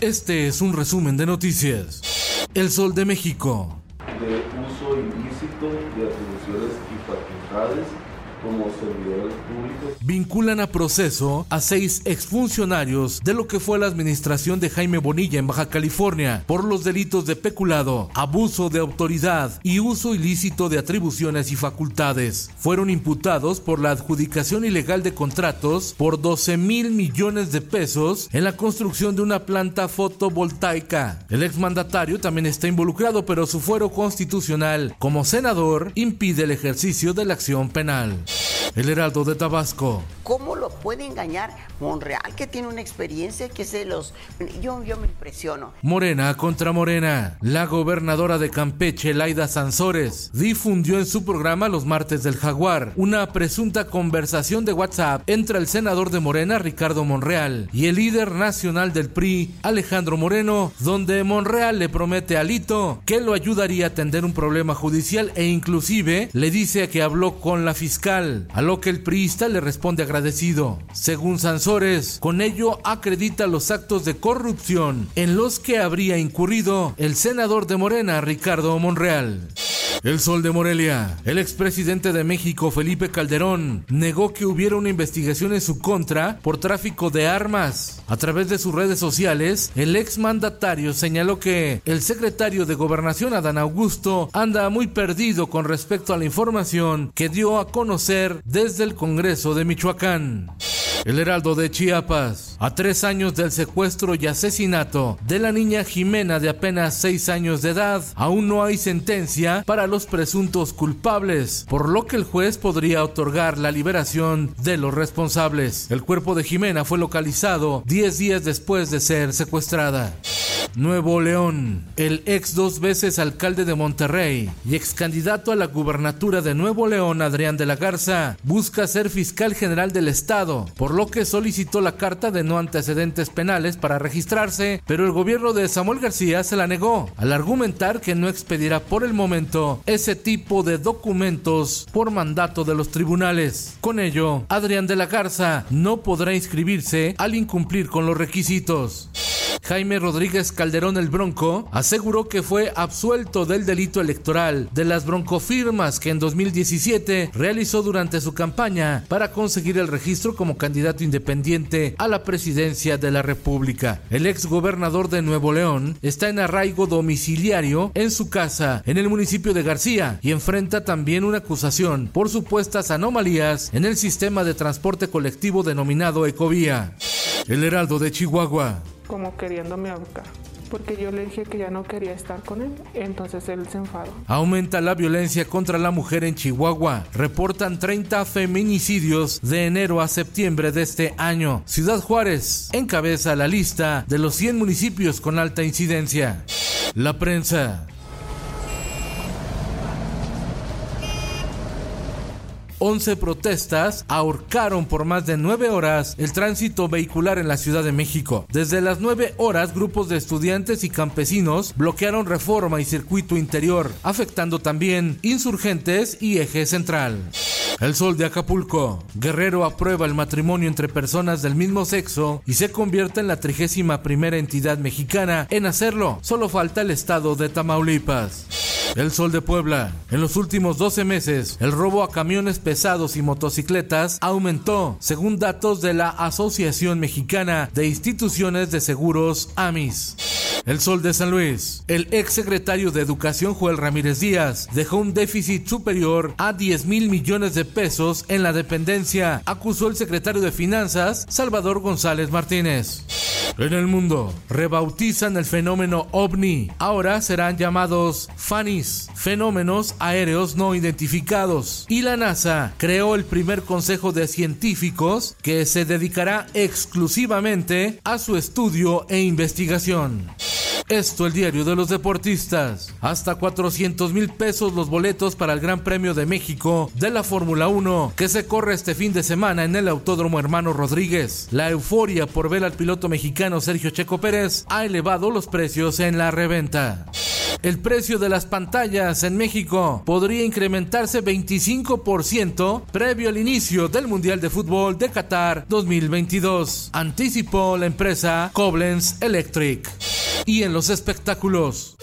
Este es un resumen de noticias. El Sol de México. de uso ilícito de atribuciones y facultades como servidores públicos. Vinculan a proceso a seis exfuncionarios de lo que fue la administración de Jaime Bonilla en Baja California por los delitos de peculado, abuso de autoridad y uso ilícito de atribuciones y facultades. Fueron imputados por la adjudicación ilegal de contratos por 12 mil millones de pesos en la construcción de una planta fotovoltaica. El exmandatario también está involucrado, pero su fuero constitucional como senador impide el ejercicio de la acción penal. El Heraldo de Tabasco. ¿Cómo puede engañar Monreal, que tiene una experiencia que se los... Yo, yo me impresiono. Morena contra Morena. La gobernadora de Campeche, Laida Sansores, difundió en su programa Los Martes del Jaguar una presunta conversación de WhatsApp entre el senador de Morena, Ricardo Monreal, y el líder nacional del PRI, Alejandro Moreno, donde Monreal le promete a Lito que lo ayudaría a atender un problema judicial e inclusive le dice que habló con la fiscal, a lo que el priista le responde agradecido. Según Sansores, con ello acredita los actos de corrupción en los que habría incurrido el senador de Morena, Ricardo Monreal. El Sol de Morelia. El expresidente de México, Felipe Calderón, negó que hubiera una investigación en su contra por tráfico de armas. A través de sus redes sociales, el exmandatario señaló que el secretario de Gobernación, Adán Augusto, anda muy perdido con respecto a la información que dio a conocer desde el Congreso de Michoacán. El Heraldo de Chiapas. A tres años del secuestro y asesinato de la niña Jimena de apenas seis años de edad, aún no hay sentencia para los presuntos culpables, por lo que el juez podría otorgar la liberación de los responsables. El cuerpo de Jimena fue localizado 10 días después de ser secuestrada. Nuevo León. El ex dos veces alcalde de Monterrey y ex candidato a la gubernatura de Nuevo León, Adrián de la Garza, busca ser fiscal general del estado, por lo que solicitó la carta de no antecedentes penales para registrarse, pero el gobierno de Samuel García se la negó, al argumentar que no expedirá por el momento ese tipo de documentos por mandato de los tribunales. Con ello, Adrián de la Garza no podrá inscribirse al incumplir con los requisitos. Jaime Rodríguez Calderón el Bronco aseguró que fue absuelto del delito electoral de las broncofirmas que en 2017 realizó durante su campaña para conseguir el registro como candidato independiente a la presidencia de la República. El ex gobernador de Nuevo León está en arraigo domiciliario en su casa en el municipio de García y enfrenta también una acusación por supuestas anomalías en el sistema de transporte colectivo denominado Ecovía. El Heraldo de Chihuahua. como queriéndome ahorcar. Porque yo le dije que ya no quería estar con él. Entonces él se enfadó. Aumenta la violencia contra la mujer en Chihuahua. Reportan 30 feminicidios de enero a septiembre de este año. Ciudad Juárez encabeza la lista de los 100 municipios con alta incidencia. La prensa. 11 protestas ahorcaron por más de 9 horas el tránsito vehicular en la Ciudad de México. Desde las 9 horas, grupos de estudiantes y campesinos bloquearon reforma y circuito interior, afectando también insurgentes y eje central. El sol de Acapulco. Guerrero aprueba el matrimonio entre personas del mismo sexo y se convierte en la 31 primera entidad mexicana en hacerlo. Solo falta el estado de Tamaulipas. El Sol de Puebla. En los últimos 12 meses, el robo a camiones pesados y motocicletas aumentó, según datos de la Asociación Mexicana de Instituciones de Seguros AMIS. El Sol de San Luis. El ex secretario de Educación Joel Ramírez Díaz dejó un déficit superior a 10 mil millones de pesos en la dependencia, acusó el secretario de Finanzas Salvador González Martínez. En el mundo, rebautizan el fenómeno ovni. Ahora serán llamados FANIS, fenómenos aéreos no identificados. Y la NASA creó el primer consejo de científicos que se dedicará exclusivamente a su estudio e investigación. Esto el diario de los deportistas. Hasta 400 mil pesos los boletos para el Gran Premio de México de la Fórmula 1 que se corre este fin de semana en el Autódromo Hermano Rodríguez. La euforia por ver al piloto mexicano Sergio Checo Pérez ha elevado los precios en la reventa. El precio de las pantallas en México podría incrementarse 25% previo al inicio del Mundial de Fútbol de Qatar 2022, anticipó la empresa Koblenz Electric y en los espectáculos.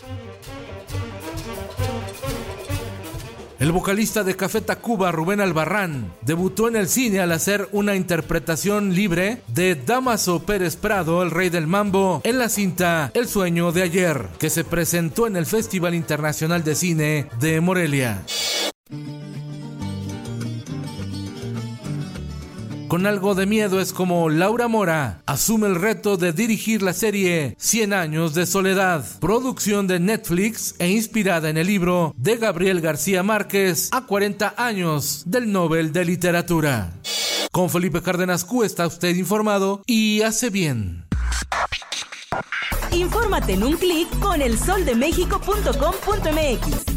El vocalista de Café Tacuba, Rubén Albarrán, debutó en el cine al hacer una interpretación libre de Damaso Pérez Prado, el rey del mambo, en la cinta El sueño de ayer, que se presentó en el Festival Internacional de Cine de Morelia. Con algo de miedo es como Laura Mora asume el reto de dirigir la serie 100 años de soledad, producción de Netflix e inspirada en el libro de Gabriel García Márquez a 40 años del Nobel de Literatura. Con Felipe Cárdenas Q está usted informado y hace bien. Infórmate en un clic con elsoldemexico.com.mx.